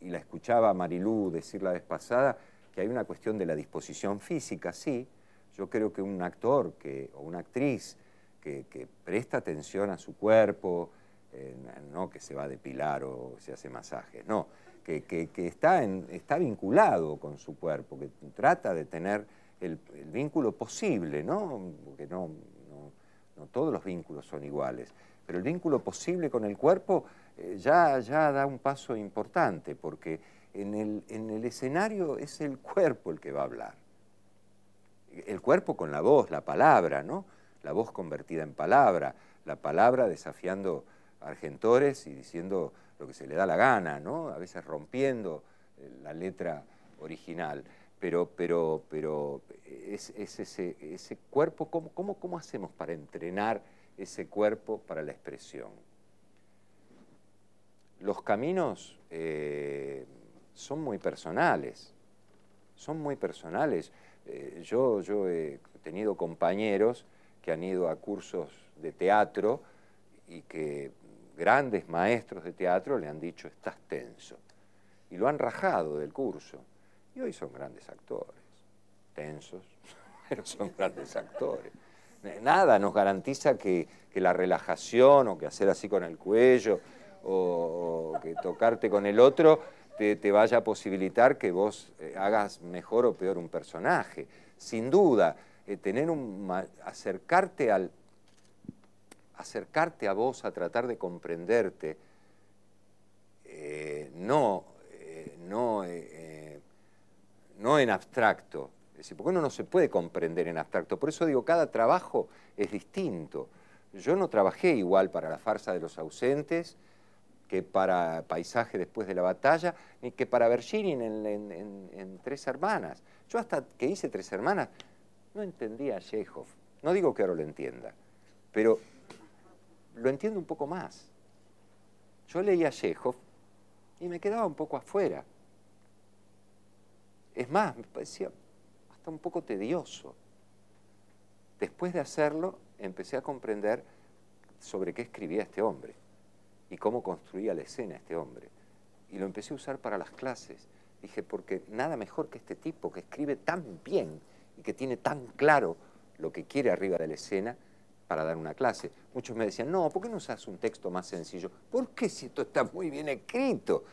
y la escuchaba Marilú decir la vez pasada, que hay una cuestión de la disposición física, sí. Yo creo que un actor que, o una actriz que, presta atención a su cuerpo, eh, no que se va a depilar o se hace masajes, no, que, está, está vinculado con su cuerpo, que trata de tener el, vínculo posible, ¿no? Porque no, no, todos los vínculos son iguales, pero el vínculo posible con el cuerpo eh, ya, ya da un paso importante, porque en el, en el escenario es el cuerpo el que va a hablar. El cuerpo con la voz, la palabra, ¿no? La voz convertida en palabra, la palabra desafiando argentores y diciendo lo que se le da la gana, ¿no? A veces rompiendo eh, la letra original pero, pero, pero es, ese, ese, cuerpo, ¿cómo, cómo, cómo hacemos para entrenar ese cuerpo para la expresión? Los caminos eh, son muy personales, son muy personales. Eh, yo, yo he tenido compañeros que han ido a cursos de teatro y que grandes maestros de teatro le han dicho estás tenso y lo han rajado del curso y hoy son grandes actores, tensos, pero son grandes actores. Nada nos garantiza que, la relajación o que hacer así con el cuello o, que tocarte con el otro te, vaya a posibilitar que vos eh, hagas mejor o peor un personaje. Sin duda, eh, tener un, acercarte, al, acercarte a vos, a tratar de comprenderte, eh, no, no no en abstracto. Es decir, porque uno no se puede comprender en abstracto. Por eso digo, cada trabajo es distinto. Yo no trabajé igual para la farsa de los ausentes que para Paisaje después de la batalla, ni que para Bergini en, Tres Hermanas. Yo hasta que hice Tres Hermanas no entendía a Chekhov. No digo que ahora lo entienda, pero lo entiendo un poco más. Yo leía a Chekhov y me quedaba un poco afuera. Es más, me parecía hasta un poco tedioso. Después de hacerlo, empecé a comprender sobre qué escribía este hombre y cómo construía la escena este hombre. Y lo empecé a usar para las clases. Dije, porque nada mejor que este tipo que escribe tan bien y que tiene tan claro lo que quiere arriba de la escena para dar una clase. Muchos me decían, no, ¿por qué no usas un texto más sencillo? ¿Por qué si esto está muy bien escrito?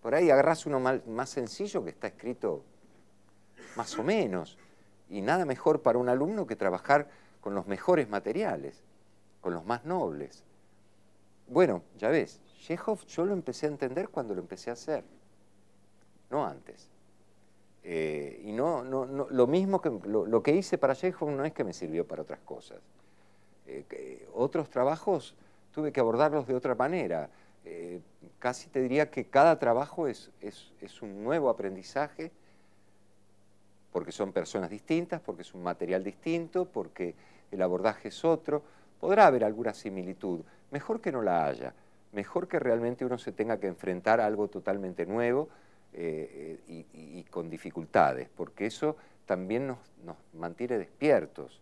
Por ahí agarras uno más sencillo que está escrito más o menos. Y nada mejor para un alumno que trabajar con los mejores materiales, con los más nobles. Bueno, ya ves, Chekhov yo lo empecé a entender cuando lo empecé a hacer, no antes. Eh, y no, no, lo mismo que lo, que hice para Chekhov no es que me sirvió para otras cosas. Eh, otros trabajos tuve que abordarlos de otra manera. Eh, casi te diría que cada trabajo es, es un nuevo aprendizaje porque son personas distintas, porque es un material distinto, porque el abordaje es otro. Podrá haber alguna similitud, mejor que no la haya, mejor que realmente uno se tenga que enfrentar a algo totalmente nuevo eh, y, con dificultades, porque eso también nos, mantiene despiertos.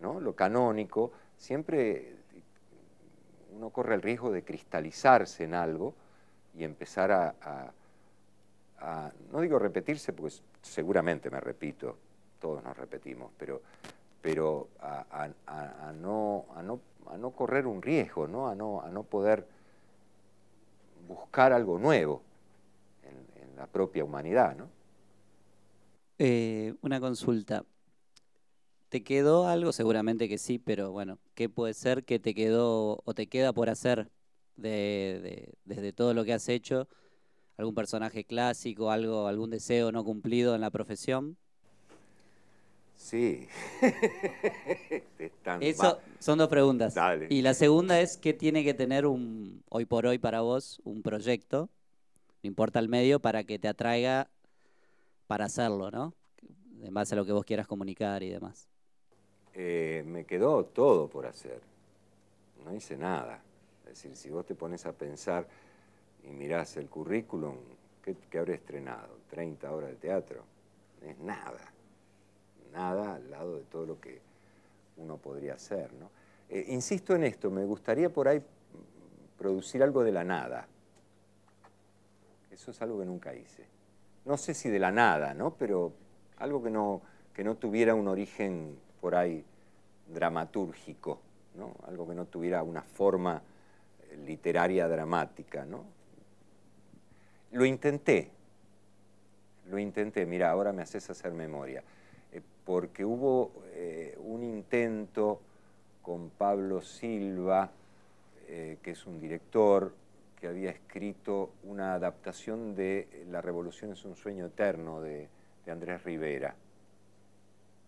¿no? Lo canónico, siempre uno corre el riesgo de cristalizarse en algo y empezar a no digo repetirse, porque seguramente me repito, todos nos repetimos, pero, pero a, no, no, correr un riesgo, ¿no? A, no, a no poder buscar algo nuevo en, la propia humanidad. ¿no? Eh, una consulta. ¿Te quedó algo? Seguramente que sí, pero bueno, ¿qué puede ser que te quedó o te queda por hacer desde todo lo que has hecho? algún personaje clásico, algo, algún deseo no cumplido en la profesión? Sí. Eso son dos preguntas. Y la segunda es, ¿qué tiene que tener un, hoy por hoy para vos un proyecto, no importa el medio, para que te atraiga para hacerlo, ¿no? En base a lo que vos quieras comunicar y demás. Eh, me quedó todo por hacer. No hice nada. Es decir, si vos te pones a pensar y mirás el currículum, ¿qué, habré estrenado? ¿30 horas de teatro? Es nada, nada al lado de todo lo que uno podría hacer. ¿no? Eh, insisto en esto, me gustaría por ahí producir algo de la nada. Eso es algo que nunca hice. No sé si de la nada, ¿no? pero algo que no, que no tuviera un origen por ahí dramatúrgico, ¿no? algo que no tuviera una forma literaria dramática. ¿no? lo intenté, lo intenté, mira, ahora me haces hacer memoria, eh, porque hubo eh, un intento con Pablo Silva, eh, que es un director que había escrito una adaptación de La Revolución es un sueño eterno de, Andrés Rivera.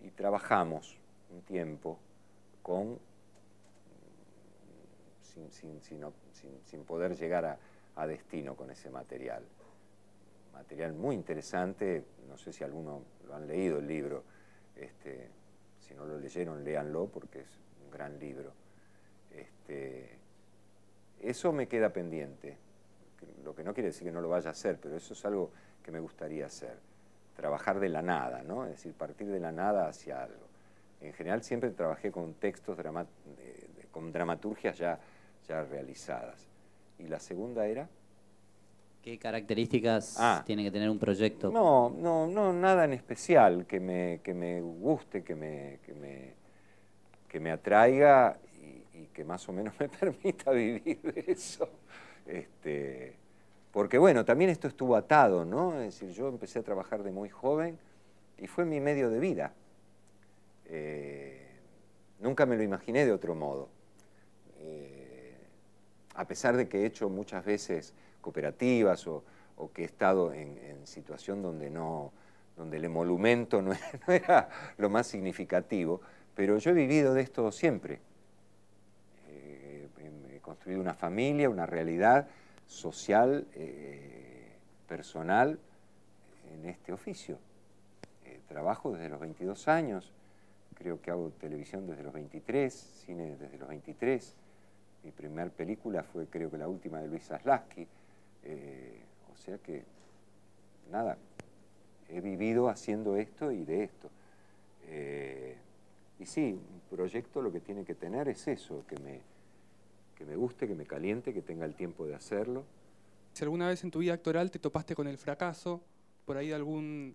Y trabajamos un tiempo sin, poder llegar a destino con ese material material muy interesante, no sé si alguno lo han leído el libro, este, si no lo leyeron, léanlo porque es un gran libro. Este, eso me queda pendiente, lo que no quiere decir que no lo vaya a hacer, pero eso es algo que me gustaría hacer, trabajar de la nada, ¿no? es decir, partir de la nada hacia algo. En general siempre trabajé con textos, con dramaturgias ya, ya realizadas. Y la segunda era... ¿Qué características ah. tiene que tener un proyecto? No, no, no, nada en especial que me, que me guste, que me, que me, que me atraiga y, que más o menos me permita vivir de eso. Este, porque bueno, también esto estuvo atado, ¿no? Es decir, yo empecé a trabajar de muy joven y fue mi medio de vida. Eh, nunca me lo imaginé de otro modo. A pesar de que he hecho muchas veces cooperativas o, que he estado en, situación donde, no, donde el emolumento no era, lo más significativo, pero yo he vivido de esto siempre. Eh, he construido una familia, una realidad social, eh, personal en este oficio. Eh, trabajo desde los 22 años, creo que hago televisión desde los 23, cine desde los 23. Mi primera película fue creo que la última de Luis Zaslaski, eh, o sea que, nada, he vivido haciendo esto y de esto. Eh, y sí, un proyecto lo que tiene que tener es eso, que me, que me guste, que me caliente, que tenga el tiempo de hacerlo. Si alguna vez en tu vida actoral te topaste con el fracaso, por ahí de algún,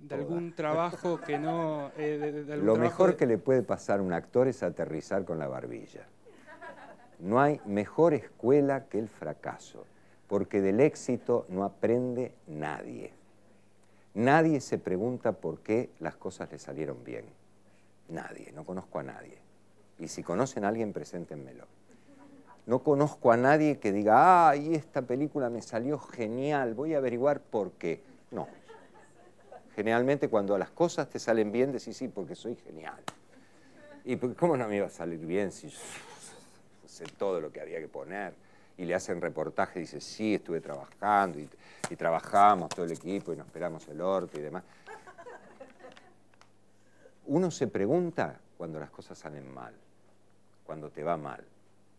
de algún trabajo que no... Eh, lo mejor que le puede pasar a un actor es aterrizar con la barbilla. No hay mejor escuela que el fracaso porque del éxito no aprende nadie. Nadie se pregunta por qué las cosas le salieron bien. Nadie, no conozco a nadie. Y si conocen a alguien, preséntenmelo. No conozco a nadie que diga, ay, esta película me salió genial, voy a averiguar por qué. No. Generalmente cuando las cosas te salen bien, decís, sí, porque soy genial. ¿Y cómo no me iba a salir bien si yo sé todo lo que había que poner? y le hacen reportaje, dice, sí, estuve trabajando y, trabajamos todo el equipo y nos esperamos el orto y demás. Uno se pregunta cuando las cosas salen mal, cuando te va mal,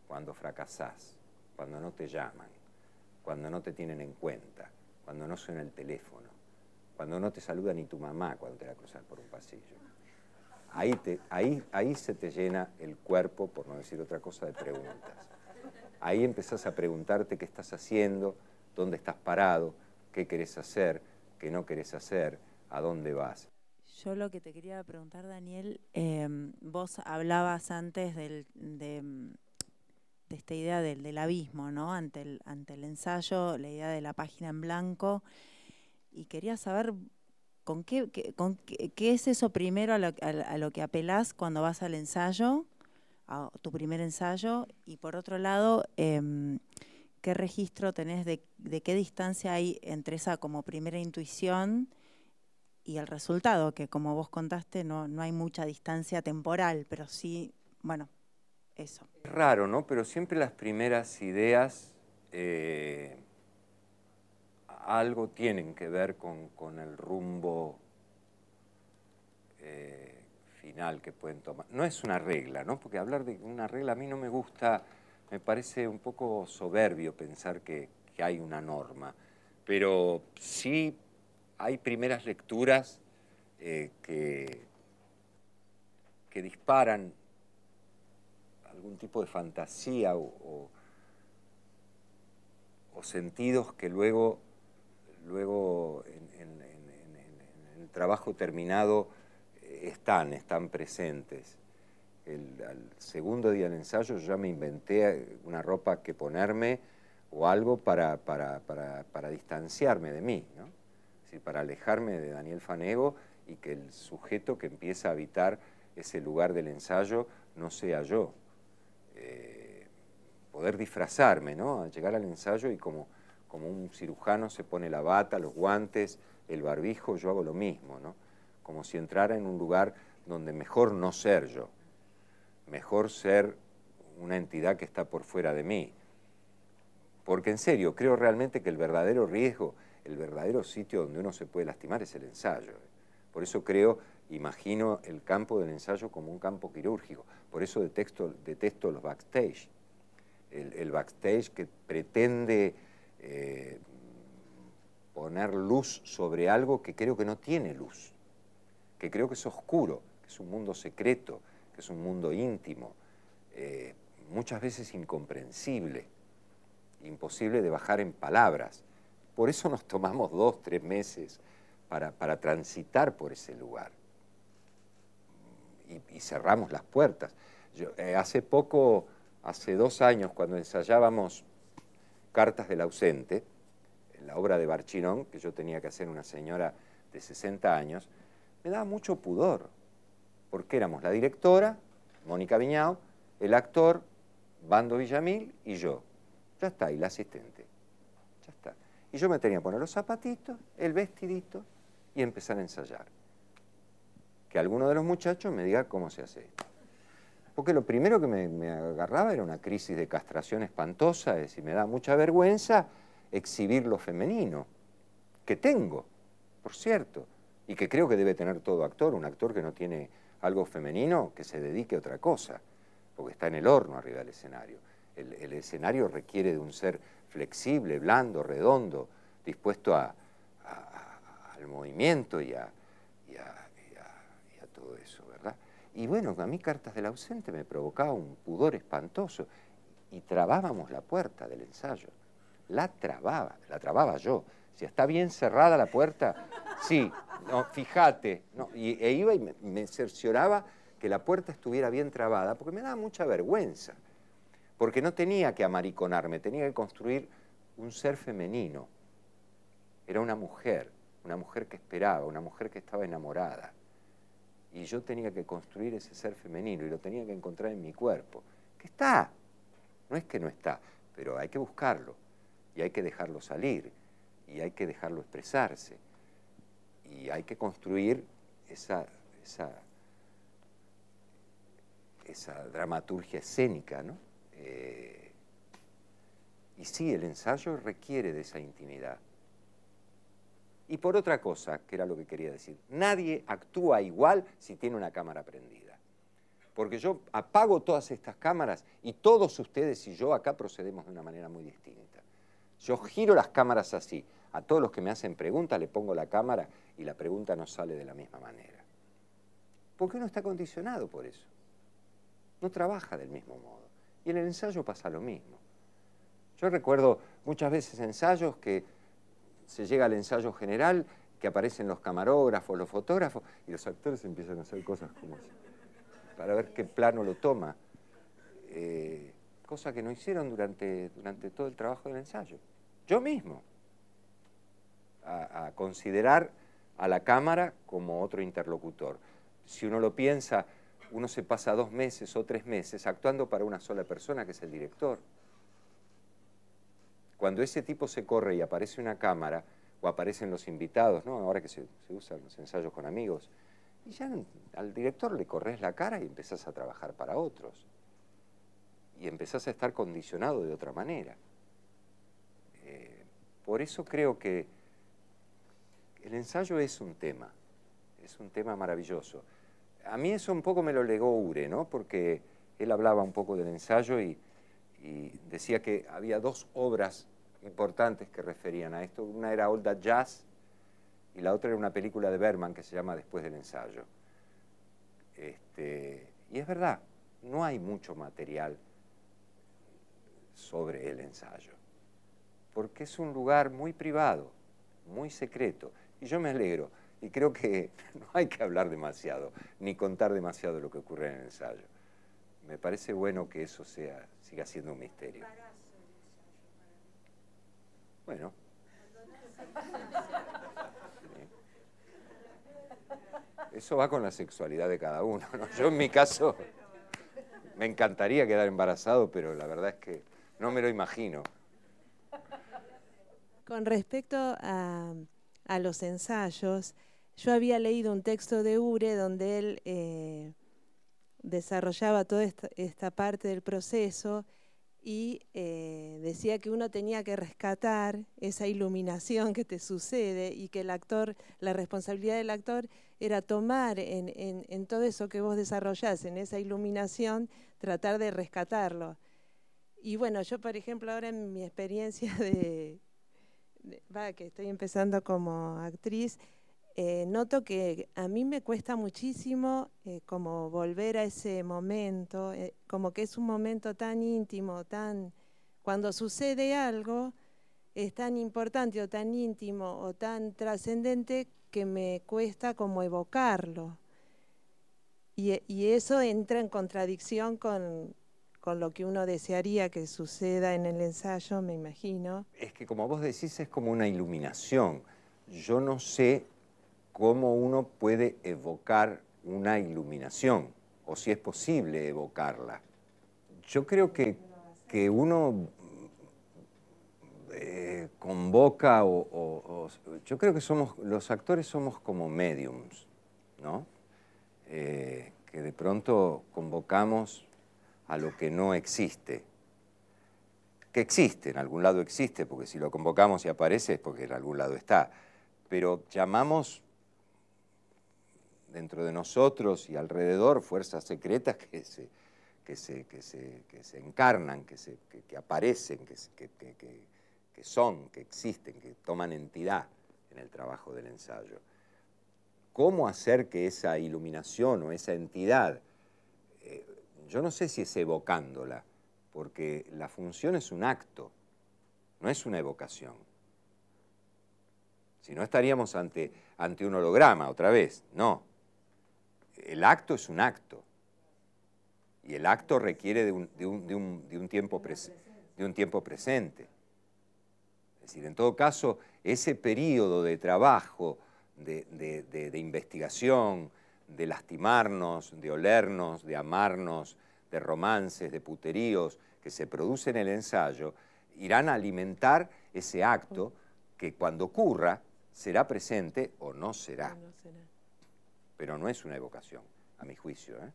cuando fracasás, cuando no te llaman, cuando no te tienen en cuenta, cuando no suena el teléfono, cuando no te saluda ni tu mamá cuando te la cruzas por un pasillo. Ahí, te, ahí, ahí se te llena el cuerpo, por no decir otra cosa, de preguntas ahí empezás a preguntarte qué estás haciendo, dónde estás parado, qué querés hacer, qué no querés hacer, a dónde vas. Yo lo que te quería preguntar, Daniel, em, vos hablabas antes de, esta idea del, abismo, ¿no? Ante el, ante el ensayo, la idea de la página en blanco, y quería saber con qué, con qué, es eso primero a lo, que apelás cuando vas al ensayo a tu primer ensayo y por otro lado, em, ¿qué registro tenés de, qué distancia hay entre esa como primera intuición y el resultado? Que como vos contaste, no, no hay mucha distancia temporal, pero sí, bueno, eso. Raro, ¿no? Pero siempre las primeras ideas eh, algo tienen que ver con, el rumbo. Eh, que pueden tomar. No es una regla, ¿no? Porque hablar de una regla a mí no me gusta, me parece un poco soberbio pensar que, hay una norma, pero sí hay primeras lecturas eh, que, que disparan algún tipo de fantasía o, sentidos que luego, luego en, el trabajo terminado están, están presentes. El, al segundo día del ensayo yo ya me inventé una ropa que ponerme o algo para, para, para, distanciarme de mí, ¿no? para alejarme de Daniel Fanego y que el sujeto que empieza a habitar ese lugar del ensayo no sea yo. Eh, poder disfrazarme, ¿no? Llegar al ensayo y como, como un cirujano se pone la bata, los guantes, el barbijo, yo hago lo mismo, ¿no? Como si entrara en un lugar donde mejor no ser yo, mejor ser una entidad que está por fuera de mí. Porque en serio, creo realmente que el verdadero riesgo, el verdadero sitio donde uno se puede lastimar es el ensayo. Por eso creo, imagino el campo del ensayo como un campo quirúrgico. Por eso detesto, detesto los backstage. El, backstage que pretende eh, poner luz sobre algo que creo que no tiene luz, que creo que es oscuro, que es un mundo secreto, que es un mundo íntimo, eh, muchas veces incomprensible, imposible de bajar en palabras. Por eso nos tomamos dos, tres meses para, transitar por ese lugar. Y, cerramos las puertas. Eh, hace poco, hace dos años, cuando ensayábamos Cartas del ausente, la obra de Barchinón, que yo tenía que hacer una señora de 60 años, me daba mucho pudor, porque éramos la directora, Mónica Viñao, el actor, Bando Villamil y yo. Ya está, y la asistente. Ya está. Y yo me tenía que poner los zapatitos, el vestidito y empezar a ensayar. Que alguno de los muchachos me diga cómo se hace esto. Porque lo primero que me, agarraba era una crisis de castración espantosa, es decir, me da mucha vergüenza exhibir lo femenino, que tengo, por cierto, y que creo que debe tener todo actor, un actor que no tiene algo femenino, que se dedique a otra cosa, porque está en el horno arriba del escenario. El, escenario requiere de un ser flexible, blando, redondo, dispuesto al movimiento y a, y a todo eso, ¿verdad? Y bueno, a mí Cartas del Ausente me provocaba un pudor espantoso y trabábamos la puerta del ensayo la trababa, la trababa yo. Si está bien cerrada la puerta, sí, no, fíjate. No, y, e iba y me, cercioraba que la puerta estuviera bien trabada, porque me daba mucha vergüenza. Porque no tenía que amariconarme, tenía que construir un ser femenino. Era una mujer, una mujer que esperaba, una mujer que estaba enamorada. Y yo tenía que construir ese ser femenino y lo tenía que encontrar en mi cuerpo. Que está, no es que no está, pero hay que buscarlo y hay que dejarlo salir y hay que dejarlo expresarse y hay que construir esa, esa, dramaturgia escénica, ¿no? Eh, y sí, el ensayo requiere de esa intimidad. Y por otra cosa, que era lo que quería decir, nadie actúa igual si tiene una cámara prendida. Porque yo apago todas estas cámaras y todos ustedes y yo acá procedemos de una manera muy distinta. Yo giro las cámaras así. A todos los que me hacen preguntas le pongo la cámara y la pregunta no sale de la misma manera. Porque uno está condicionado por eso. No trabaja del mismo modo. Y en el ensayo pasa lo mismo. Yo recuerdo muchas veces ensayos que se llega al ensayo general, que aparecen los camarógrafos, los fotógrafos, y los actores empiezan a hacer cosas como así, para ver qué plano lo toma. Eh, cosa que no hicieron durante, durante todo el trabajo del ensayo. Yo mismo, a, considerar a la cámara como otro interlocutor. Si uno lo piensa, uno se pasa dos meses o tres meses actuando para una sola persona, que es el director. Cuando ese tipo se corre y aparece una cámara, o aparecen los invitados, ¿no? ahora que se, usan los ensayos con amigos, y ya al director le corres la cara y empezás a trabajar para otros y empezás a estar condicionado de otra manera. Eh, por eso creo que el ensayo es un tema, es un tema maravilloso. A mí eso un poco me lo legó Ure, ¿no? porque él hablaba un poco del ensayo y, decía que había dos obras importantes que referían a esto. Una era Old Jazz y la otra era una película de Berman que se llama Después del ensayo. Este, y es verdad, no hay mucho material sobre el ensayo, porque es un lugar muy privado, muy secreto, y yo me alegro, y creo que no hay que hablar demasiado, ni contar demasiado de lo que ocurre en el ensayo. Me parece bueno que eso sea, siga siendo un misterio. Bueno. Eso va con la sexualidad de cada uno. Yo en mi caso me encantaría quedar embarazado, pero la verdad es que no me lo imagino. Con respecto a, los ensayos, yo había leído un texto de Ure donde él eh, desarrollaba toda esta, parte del proceso y eh, decía que uno tenía que rescatar esa iluminación que te sucede y que el actor, la responsabilidad del actor era tomar en, todo eso que vos desarrollás, en esa iluminación, tratar de rescatarlo. Y bueno, yo por ejemplo ahora en mi experiencia de, va, que estoy empezando como actriz, eh, noto que a mí me cuesta muchísimo eh, como volver a ese momento, eh, como que es un momento tan íntimo, tan cuando sucede algo es tan importante o tan íntimo o tan trascendente que me cuesta como evocarlo. Y, y, eso entra en contradicción con, con lo que uno desearía que suceda en el ensayo, me imagino. Es que como vos decís, es como una iluminación. Yo no sé cómo uno puede evocar una iluminación o si es posible evocarla. Yo creo que, que uno eh, convoca o, Yo creo que somos, los actores somos como mediums, ¿no? Eh, que de pronto convocamos a lo que no existe. Que existe, en algún lado existe, porque si lo convocamos y aparece es porque en algún lado está. Pero llamamos dentro de nosotros y alrededor fuerzas secretas que se, que se, que se, encarnan, que, se, que, aparecen, que, que, son, que existen, que toman entidad en el trabajo del ensayo. ¿Cómo hacer que esa iluminación o esa entidad, eh, yo no sé si es evocándola, porque la función es un acto, no es una evocación. Si no estaríamos ante, ante un holograma otra vez, no el acto es un acto. Y el acto requiere de un, tiempo, de un tiempo presente. Es decir, en todo caso, ese periodo de trabajo, de, investigación, de lastimarnos, de olernos, de amarnos, de romances, de puteríos que se produce en el ensayo, irán a alimentar ese acto que cuando ocurra será presente o no será pero no es una evocación, a mi juicio. ¿eh?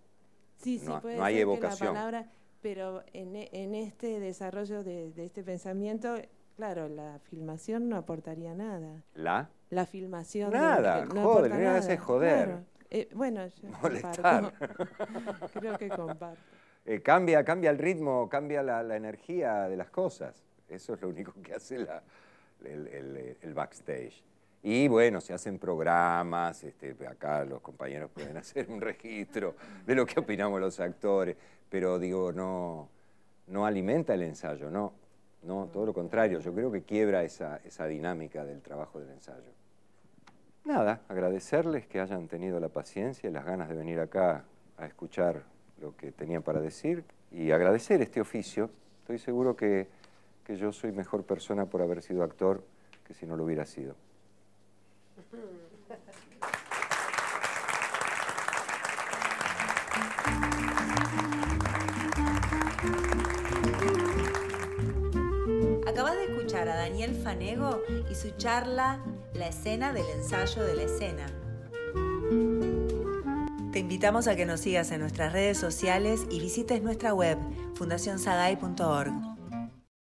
Sí, sí, puede no hay evocación. palabra, pero en, en, este desarrollo de, este pensamiento, claro, la filmación no aportaría nada. ¿La? La filmación. Nada, no joder, nada. es joder. Eh, bueno, yo Molestar. Creo que comparto. Eh, cambia, cambia el ritmo, cambia la, la, energía de las cosas. Eso es lo único que hace la, el, el, el backstage. Y bueno, se hacen programas, este, acá los compañeros pueden hacer un registro de lo que opinamos los actores, pero digo, no, no alimenta el ensayo, no, no, todo lo contrario, yo creo que quiebra esa, esa dinámica del trabajo del ensayo. Nada, agradecerles que hayan tenido la paciencia y las ganas de venir acá a escuchar lo que tenían para decir y agradecer este oficio. Estoy seguro que, que yo soy mejor persona por haber sido actor que si no lo hubiera sido. Acabas de escuchar a Daniel Fanego y su charla La escena del ensayo de la escena. Te invitamos a que nos sigas en nuestras redes sociales y visites nuestra web fundacionsagay.org.